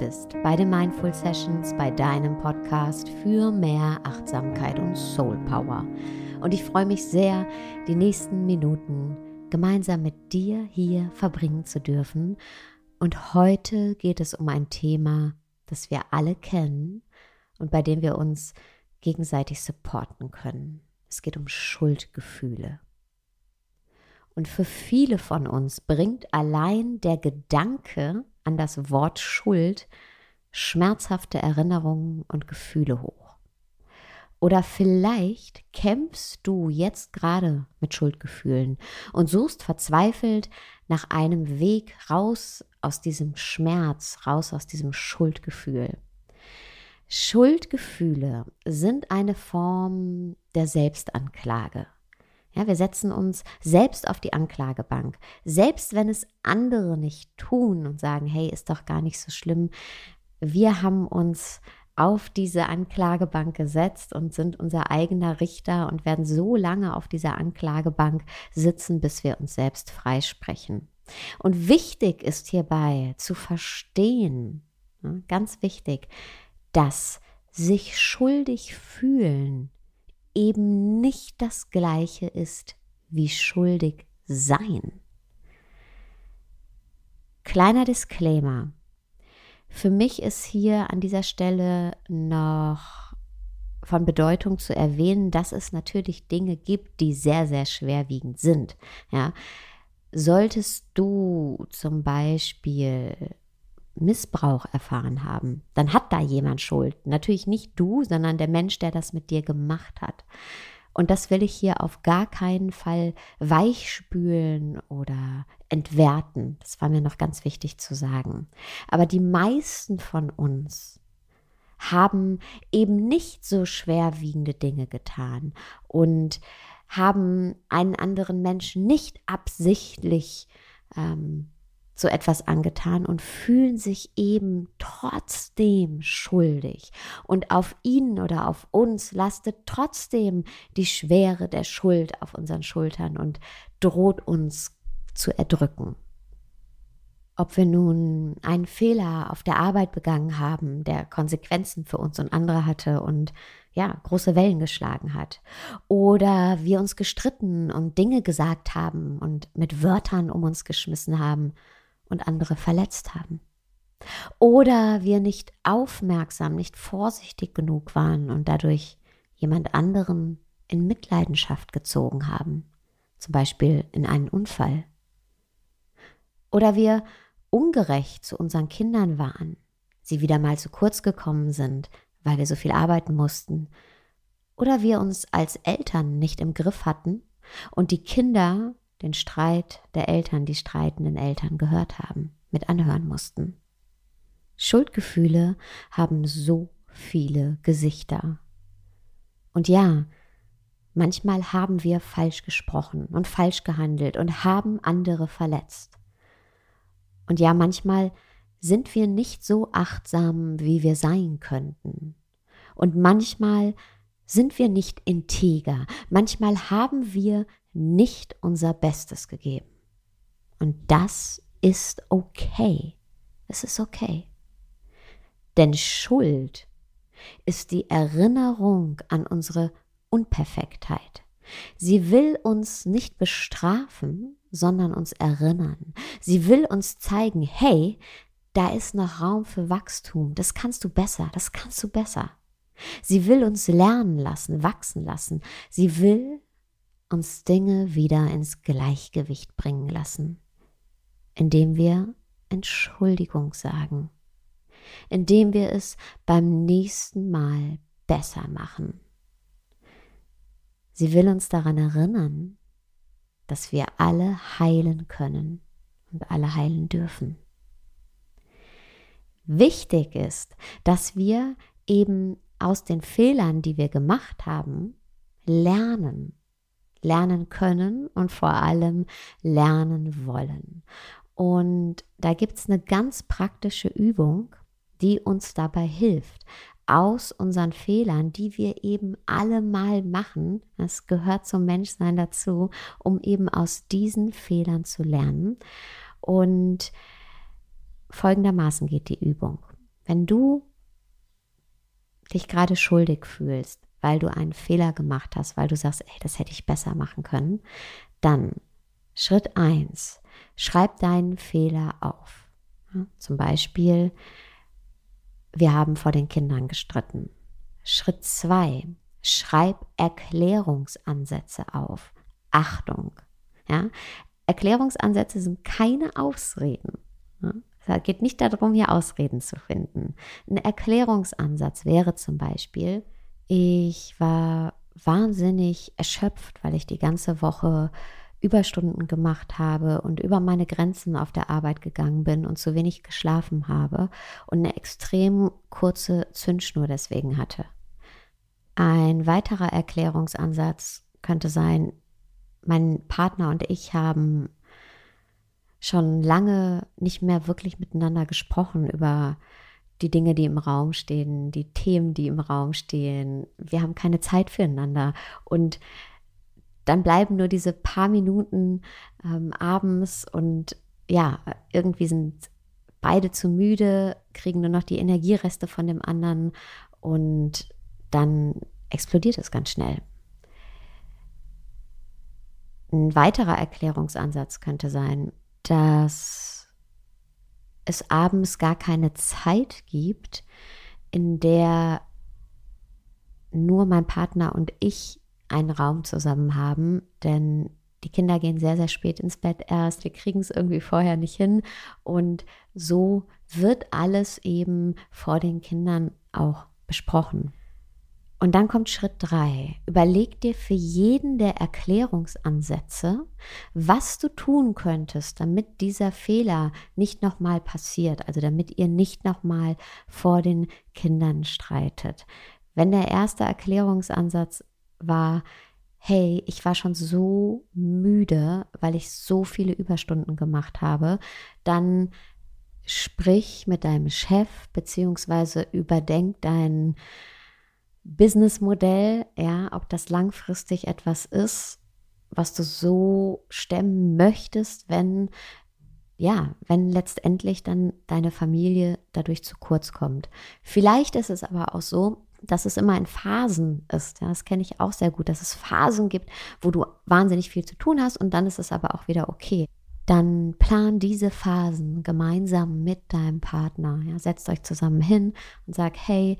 bist bei den Mindful Sessions, bei deinem Podcast für mehr Achtsamkeit und Soul Power. Und ich freue mich sehr, die nächsten Minuten gemeinsam mit dir hier verbringen zu dürfen. Und heute geht es um ein Thema, das wir alle kennen und bei dem wir uns gegenseitig supporten können. Es geht um Schuldgefühle. Und für viele von uns bringt allein der Gedanke an das Wort Schuld schmerzhafte Erinnerungen und Gefühle hoch. Oder vielleicht kämpfst du jetzt gerade mit Schuldgefühlen und suchst verzweifelt nach einem Weg raus aus diesem Schmerz, raus aus diesem Schuldgefühl. Schuldgefühle sind eine Form der Selbstanklage. Ja, wir setzen uns selbst auf die Anklagebank. Selbst wenn es andere nicht tun und sagen, hey, ist doch gar nicht so schlimm. Wir haben uns auf diese Anklagebank gesetzt und sind unser eigener Richter und werden so lange auf dieser Anklagebank sitzen, bis wir uns selbst freisprechen. Und wichtig ist hierbei zu verstehen, ganz wichtig, dass sich schuldig fühlen eben nicht das gleiche ist wie schuldig sein. Kleiner Disclaimer. Für mich ist hier an dieser Stelle noch von Bedeutung zu erwähnen, dass es natürlich Dinge gibt, die sehr, sehr schwerwiegend sind. Ja. Solltest du zum Beispiel Missbrauch erfahren haben, dann hat da jemand Schuld. Natürlich nicht du, sondern der Mensch, der das mit dir gemacht hat. Und das will ich hier auf gar keinen Fall weichspülen oder entwerten. Das war mir noch ganz wichtig zu sagen. Aber die meisten von uns haben eben nicht so schwerwiegende Dinge getan und haben einen anderen Menschen nicht absichtlich ähm, so etwas angetan und fühlen sich eben trotzdem schuldig. Und auf ihnen oder auf uns lastet trotzdem die Schwere der Schuld auf unseren Schultern und droht uns zu erdrücken. Ob wir nun einen Fehler auf der Arbeit begangen haben, der Konsequenzen für uns und andere hatte und ja, große Wellen geschlagen hat. Oder wir uns gestritten und Dinge gesagt haben und mit Wörtern um uns geschmissen haben und andere verletzt haben. Oder wir nicht aufmerksam, nicht vorsichtig genug waren und dadurch jemand anderen in Mitleidenschaft gezogen haben, zum Beispiel in einen Unfall. Oder wir ungerecht zu unseren Kindern waren, sie wieder mal zu kurz gekommen sind, weil wir so viel arbeiten mussten. Oder wir uns als Eltern nicht im Griff hatten und die Kinder den Streit der Eltern, die streitenden Eltern gehört haben, mit anhören mussten. Schuldgefühle haben so viele Gesichter. Und ja, manchmal haben wir falsch gesprochen und falsch gehandelt und haben andere verletzt. Und ja, manchmal sind wir nicht so achtsam, wie wir sein könnten. Und manchmal sind wir nicht integer. Manchmal haben wir nicht unser Bestes gegeben. Und das ist okay. Es ist okay. Denn Schuld ist die Erinnerung an unsere Unperfektheit. Sie will uns nicht bestrafen, sondern uns erinnern. Sie will uns zeigen, hey, da ist noch Raum für Wachstum. Das kannst du besser, das kannst du besser. Sie will uns lernen lassen, wachsen lassen. Sie will uns Dinge wieder ins Gleichgewicht bringen lassen, indem wir Entschuldigung sagen, indem wir es beim nächsten Mal besser machen. Sie will uns daran erinnern, dass wir alle heilen können und alle heilen dürfen. Wichtig ist, dass wir eben aus den Fehlern, die wir gemacht haben, lernen lernen können und vor allem lernen wollen. Und da gibt es eine ganz praktische Übung, die uns dabei hilft, aus unseren Fehlern, die wir eben alle mal machen, das gehört zum Menschsein dazu, um eben aus diesen Fehlern zu lernen. Und folgendermaßen geht die Übung. Wenn du dich gerade schuldig fühlst, weil du einen Fehler gemacht hast, weil du sagst, ey, das hätte ich besser machen können, dann Schritt eins: schreib deinen Fehler auf. Ja, zum Beispiel, wir haben vor den Kindern gestritten. Schritt zwei: schreib Erklärungsansätze auf. Achtung, ja, Erklärungsansätze sind keine Ausreden. Ja? Es geht nicht darum, hier Ausreden zu finden. Ein Erklärungsansatz wäre zum Beispiel, ich war wahnsinnig erschöpft, weil ich die ganze Woche Überstunden gemacht habe und über meine Grenzen auf der Arbeit gegangen bin und zu wenig geschlafen habe und eine extrem kurze Zündschnur deswegen hatte. Ein weiterer Erklärungsansatz könnte sein, mein Partner und ich haben schon lange nicht mehr wirklich miteinander gesprochen über die Dinge, die im Raum stehen, die Themen, die im Raum stehen. Wir haben keine Zeit füreinander. Und dann bleiben nur diese paar Minuten ähm, abends und ja, irgendwie sind beide zu müde, kriegen nur noch die Energiereste von dem anderen und dann explodiert es ganz schnell. Ein weiterer Erklärungsansatz könnte sein, dass es abends gar keine Zeit gibt, in der nur mein Partner und ich einen Raum zusammen haben, denn die Kinder gehen sehr, sehr spät ins Bett erst, wir kriegen es irgendwie vorher nicht hin und so wird alles eben vor den Kindern auch besprochen. Und dann kommt Schritt drei. Überleg dir für jeden der Erklärungsansätze, was du tun könntest, damit dieser Fehler nicht nochmal passiert, also damit ihr nicht nochmal vor den Kindern streitet. Wenn der erste Erklärungsansatz war, hey, ich war schon so müde, weil ich so viele Überstunden gemacht habe, dann sprich mit deinem Chef beziehungsweise überdenk deinen Businessmodell, ja, ob das langfristig etwas ist, was du so stemmen möchtest, wenn ja, wenn letztendlich dann deine Familie dadurch zu kurz kommt. Vielleicht ist es aber auch so, dass es immer in Phasen ist. Ja, das kenne ich auch sehr gut, dass es Phasen gibt, wo du wahnsinnig viel zu tun hast und dann ist es aber auch wieder okay. Dann plan diese Phasen gemeinsam mit deinem Partner. Ja, setzt euch zusammen hin und sag, hey,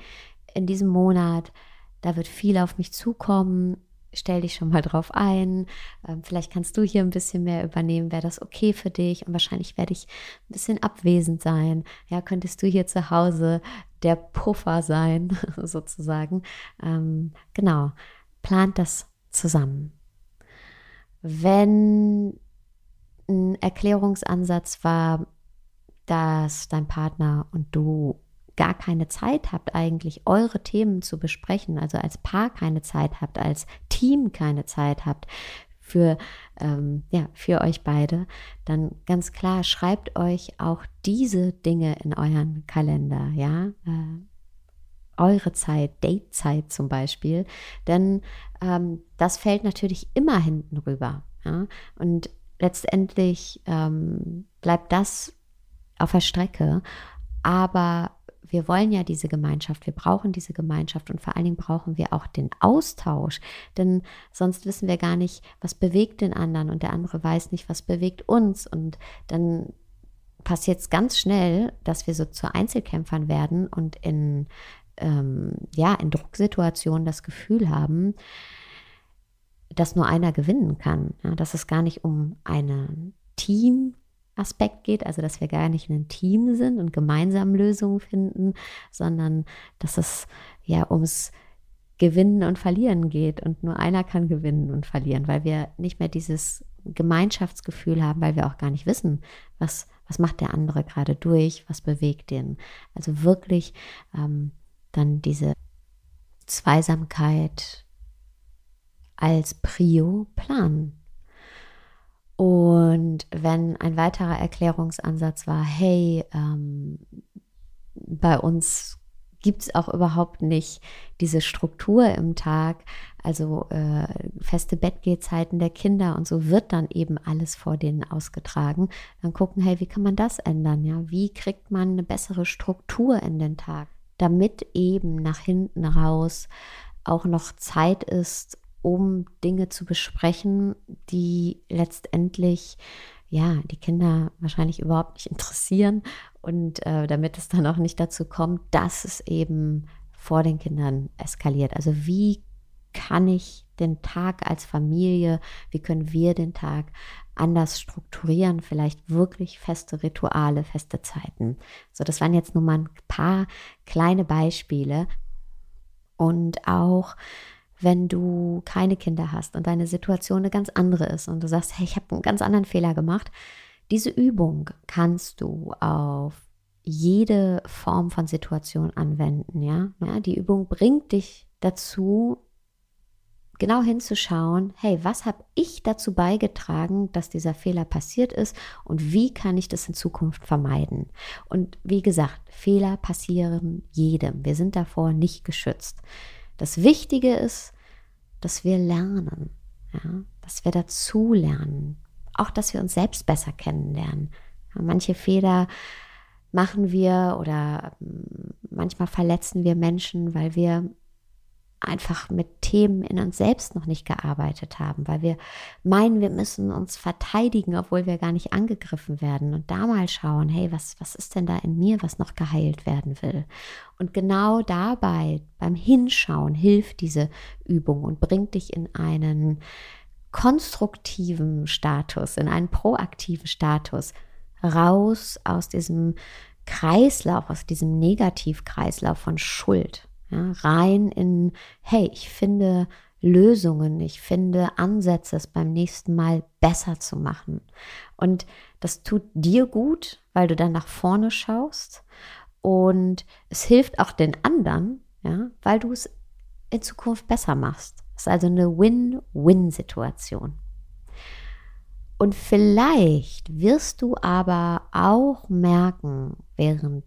in diesem Monat, da wird viel auf mich zukommen. Stell dich schon mal drauf ein. Ähm, vielleicht kannst du hier ein bisschen mehr übernehmen. Wäre das okay für dich? Und wahrscheinlich werde ich ein bisschen abwesend sein. Ja, könntest du hier zu Hause der Puffer sein, sozusagen. Ähm, genau. Plant das zusammen. Wenn ein Erklärungsansatz war, dass dein Partner und du gar keine Zeit habt, eigentlich eure Themen zu besprechen, also als Paar keine Zeit habt, als Team keine Zeit habt für, ähm, ja, für euch beide, dann ganz klar, schreibt euch auch diese Dinge in euren Kalender, ja. Äh, eure Zeit, Datezeit zum Beispiel, denn ähm, das fällt natürlich immer hinten rüber. Ja? Und letztendlich ähm, bleibt das auf der Strecke, aber wir wollen ja diese Gemeinschaft, wir brauchen diese Gemeinschaft und vor allen Dingen brauchen wir auch den Austausch, denn sonst wissen wir gar nicht, was bewegt den anderen und der andere weiß nicht, was bewegt uns. Und dann passiert es ganz schnell, dass wir so zu Einzelkämpfern werden und in, ähm, ja, in Drucksituationen das Gefühl haben, dass nur einer gewinnen kann, ja, dass es gar nicht um eine Team Aspekt geht, also dass wir gar nicht ein Team sind und gemeinsam Lösungen finden, sondern dass es ja ums Gewinnen und Verlieren geht und nur einer kann gewinnen und verlieren, weil wir nicht mehr dieses Gemeinschaftsgefühl haben, weil wir auch gar nicht wissen, was, was macht der andere gerade durch, was bewegt den. Also wirklich ähm, dann diese Zweisamkeit als Prio planen und wenn ein weiterer Erklärungsansatz war, hey, ähm, bei uns gibt es auch überhaupt nicht diese Struktur im Tag, also äh, feste Bettgehzeiten der Kinder und so wird dann eben alles vor denen ausgetragen. Dann gucken, hey, wie kann man das ändern? Ja, wie kriegt man eine bessere Struktur in den Tag, damit eben nach hinten raus auch noch Zeit ist, um Dinge zu besprechen, die letztendlich ja die Kinder wahrscheinlich überhaupt nicht interessieren und äh, damit es dann auch nicht dazu kommt, dass es eben vor den Kindern eskaliert. Also wie kann ich den Tag als Familie, wie können wir den Tag anders strukturieren, vielleicht wirklich feste Rituale, feste Zeiten. So, das waren jetzt nur mal ein paar kleine Beispiele. Und auch wenn du keine Kinder hast und deine Situation eine ganz andere ist und du sagst, hey, ich habe einen ganz anderen Fehler gemacht, diese Übung kannst du auf jede Form von Situation anwenden, ja? ja die Übung bringt dich dazu, genau hinzuschauen, hey, was habe ich dazu beigetragen, dass dieser Fehler passiert ist und wie kann ich das in Zukunft vermeiden? Und wie gesagt, Fehler passieren jedem. Wir sind davor nicht geschützt. Das Wichtige ist, dass wir lernen, ja, dass wir dazu lernen, auch dass wir uns selbst besser kennenlernen. Ja, manche Fehler machen wir oder hm, manchmal verletzen wir Menschen, weil wir einfach mit Themen in uns selbst noch nicht gearbeitet haben, weil wir meinen, wir müssen uns verteidigen, obwohl wir gar nicht angegriffen werden und da mal schauen, hey, was, was ist denn da in mir, was noch geheilt werden will? Und genau dabei, beim Hinschauen, hilft diese Übung und bringt dich in einen konstruktiven Status, in einen proaktiven Status, raus aus diesem Kreislauf, aus diesem Negativkreislauf von Schuld ja, rein in, hey, ich finde Lösungen, ich finde Ansätze, es beim nächsten Mal besser zu machen. Und das tut dir gut, weil du dann nach vorne schaust und es hilft auch den anderen, ja, weil du es in Zukunft besser machst. Es ist also eine Win-Win-Situation. Und vielleicht wirst du aber auch merken, während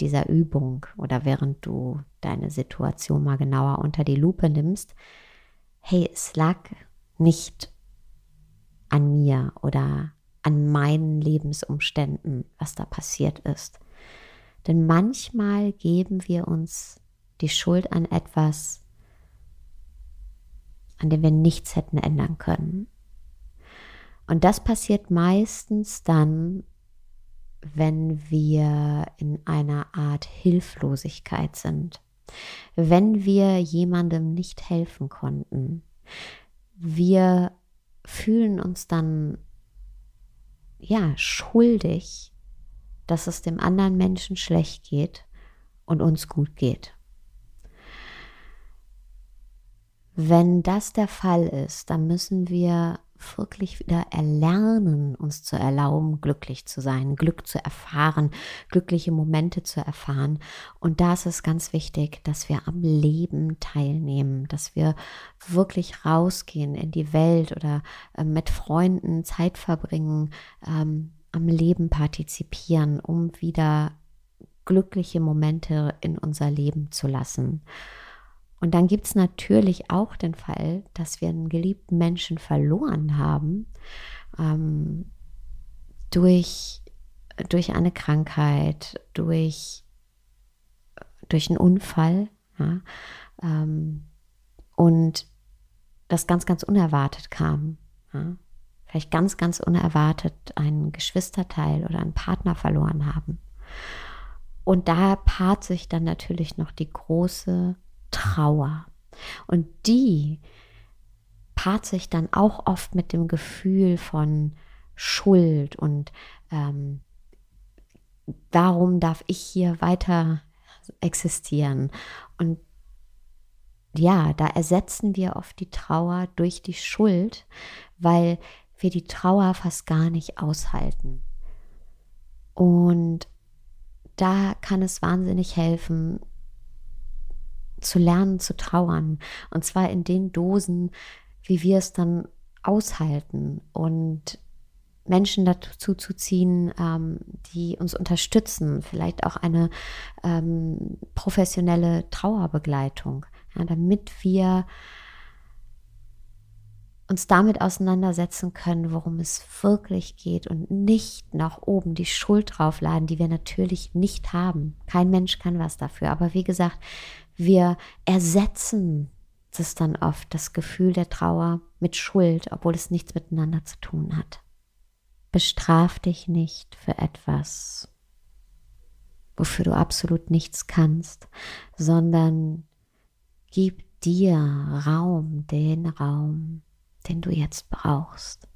dieser Übung oder während du deine Situation mal genauer unter die Lupe nimmst, hey, es lag nicht an mir oder an meinen Lebensumständen, was da passiert ist. Denn manchmal geben wir uns die Schuld an etwas, an dem wir nichts hätten ändern können. Und das passiert meistens dann, wenn wir in einer Art Hilflosigkeit sind, wenn wir jemandem nicht helfen konnten. Wir fühlen uns dann ja schuldig, dass es dem anderen Menschen schlecht geht und uns gut geht. Wenn das der Fall ist, dann müssen wir wirklich wieder erlernen, uns zu erlauben, glücklich zu sein, Glück zu erfahren, glückliche Momente zu erfahren. Und da ist es ganz wichtig, dass wir am Leben teilnehmen, dass wir wirklich rausgehen in die Welt oder äh, mit Freunden Zeit verbringen, ähm, am Leben partizipieren, um wieder glückliche Momente in unser Leben zu lassen. Und dann gibt es natürlich auch den Fall, dass wir einen geliebten Menschen verloren haben ähm, durch, durch eine Krankheit, durch, durch einen Unfall. Ja, ähm, und das ganz, ganz unerwartet kam. Ja, vielleicht ganz, ganz unerwartet einen Geschwisterteil oder einen Partner verloren haben. Und da paart sich dann natürlich noch die große Trauer. Und die paart sich dann auch oft mit dem Gefühl von Schuld und ähm, warum darf ich hier weiter existieren? Und ja, da ersetzen wir oft die Trauer durch die Schuld, weil wir die Trauer fast gar nicht aushalten. Und da kann es wahnsinnig helfen, zu lernen zu trauern. Und zwar in den Dosen, wie wir es dann aushalten und Menschen dazu zu ziehen, ähm, die uns unterstützen, vielleicht auch eine ähm, professionelle Trauerbegleitung. ja, damit wir uns damit auseinandersetzen können, worum es wirklich geht und nicht nach oben die Schuld draufladen, die wir natürlich nicht haben. Kein Mensch kann was dafür. Aber wie gesagt, wir ersetzen das dann oft, das Gefühl der Trauer mit Schuld, obwohl es nichts miteinander zu tun hat. Bestraf dich nicht für etwas, wofür du absolut nichts kannst, sondern gib dir Raum, den Raum, den du jetzt brauchst.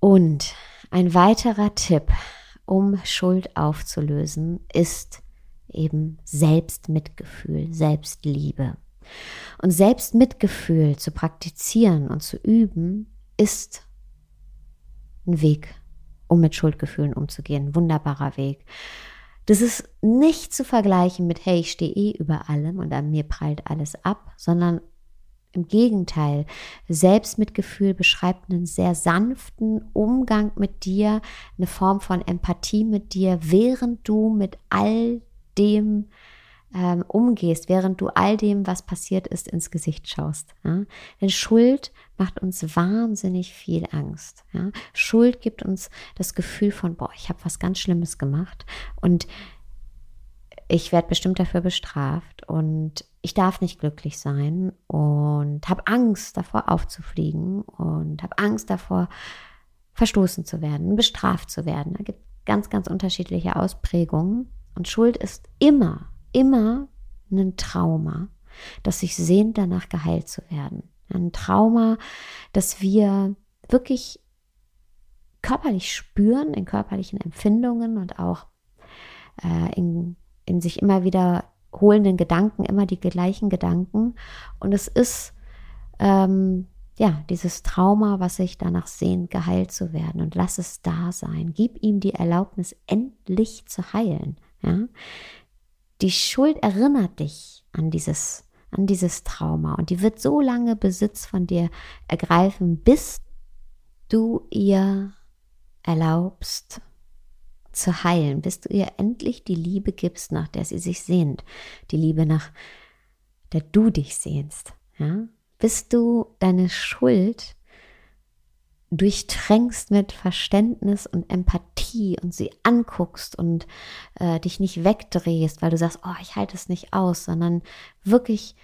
Und ein weiterer Tipp, um Schuld aufzulösen, ist eben Selbstmitgefühl, Selbstliebe. Und Selbstmitgefühl zu praktizieren und zu üben, ist ein Weg, um mit Schuldgefühlen umzugehen. Ein wunderbarer Weg. Das ist nicht zu vergleichen mit, hey, ich stehe eh über allem und an mir prallt alles ab, sondern im Gegenteil, Selbstmitgefühl beschreibt einen sehr sanften Umgang mit dir, eine Form von Empathie mit dir, während du mit all dem ähm, umgehst, während du all dem, was passiert ist, ins Gesicht schaust. Ja? Denn Schuld macht uns wahnsinnig viel Angst. Ja? Schuld gibt uns das Gefühl von, boah, ich habe was ganz Schlimmes gemacht und ich werde bestimmt dafür bestraft und ich darf nicht glücklich sein und habe Angst davor aufzufliegen und habe Angst davor verstoßen zu werden, bestraft zu werden. Da gibt ganz, ganz unterschiedliche Ausprägungen. Und Schuld ist immer, immer ein Trauma, das sich sehnt, danach geheilt zu werden. Ein Trauma, das wir wirklich körperlich spüren, in körperlichen Empfindungen und auch äh, in, in sich immer wieder holenden Gedanken, immer die gleichen Gedanken. Und es ist ähm, ja, dieses Trauma, was sich danach sehnt, geheilt zu werden und lass es da sein. Gib ihm die Erlaubnis, endlich zu heilen. Ja? Die Schuld erinnert dich an dieses, an dieses Trauma und die wird so lange Besitz von dir ergreifen, bis du ihr erlaubst zu heilen, bis du ihr endlich die Liebe gibst, nach der sie sich sehnt, die Liebe nach der du dich sehnst, ja? bis du deine Schuld durchtränkst mit Verständnis und Empathie und sie anguckst und äh, dich nicht wegdrehst, weil du sagst, oh, ich halte es nicht aus, sondern wirklich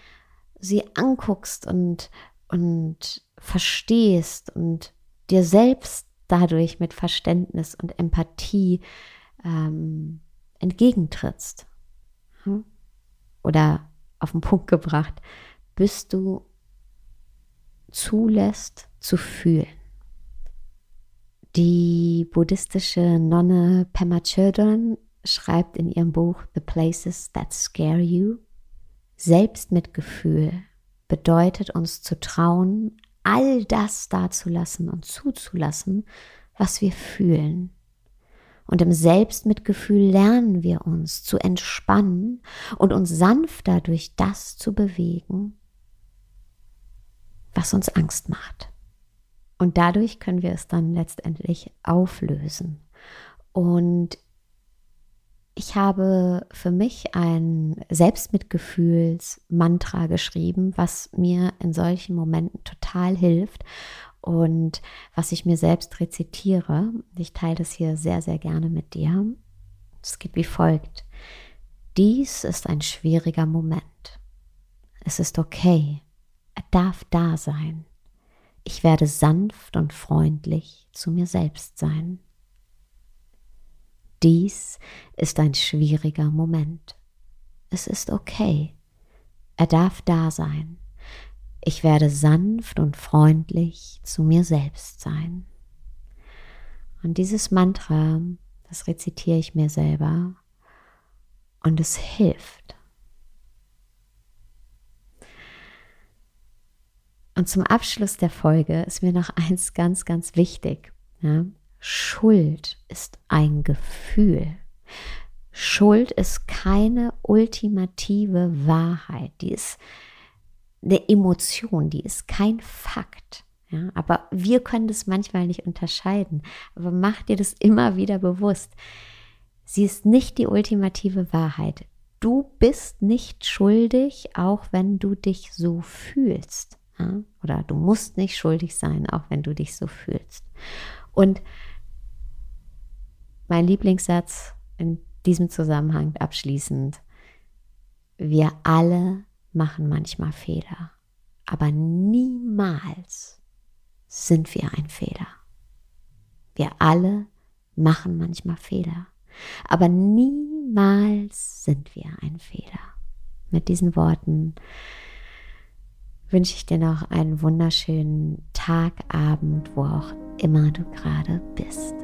sie anguckst und, und verstehst und dir selbst dadurch mit Verständnis und Empathie ähm, entgegentrittst. Hm? Oder auf den Punkt gebracht, bis du zulässt zu fühlen. Die buddhistische Nonne Pema Chodron schreibt in ihrem Buch The Places That Scare You, Selbstmitgefühl bedeutet uns zu trauen, all das dazulassen und zuzulassen, was wir fühlen. Und im Selbstmitgefühl lernen wir uns zu entspannen und uns sanfter durch das zu bewegen, was uns Angst macht. Und dadurch können wir es dann letztendlich auflösen. Und ich habe für mich ein Selbstmitgefühlsmantra geschrieben, was mir in solchen Momenten total hilft und was ich mir selbst rezitiere. Ich teile das hier sehr, sehr gerne mit dir. Es geht wie folgt. Dies ist ein schwieriger Moment. Es ist okay. Er darf da sein. Ich werde sanft und freundlich zu mir selbst sein. Dies ist ein schwieriger Moment. Es ist okay. Er darf da sein. Ich werde sanft und freundlich zu mir selbst sein. Und dieses Mantra, das rezitiere ich mir selber und es hilft. Und zum Abschluss der Folge ist mir noch eins ganz, ganz wichtig. Ja? Schuld ist ein Gefühl. Schuld ist keine ultimative Wahrheit. Die ist eine Emotion, die ist kein Fakt. Ja, aber wir können das manchmal nicht unterscheiden. Aber mach dir das immer wieder bewusst. Sie ist nicht die ultimative Wahrheit. du bist nicht schuldig, auch wenn du dich so fühlst. Ja? Oder du musst nicht schuldig sein, auch wenn du dich so fühlst. Und mein Lieblingssatz in diesem Zusammenhang abschließend. Wir alle machen manchmal Fehler, aber niemals sind wir ein Fehler. Wir alle machen manchmal Fehler, aber niemals sind wir ein Fehler. Mit diesen Worten wünsche ich dir noch einen wunderschönen Tag, Abend, wo auch immer du gerade bist.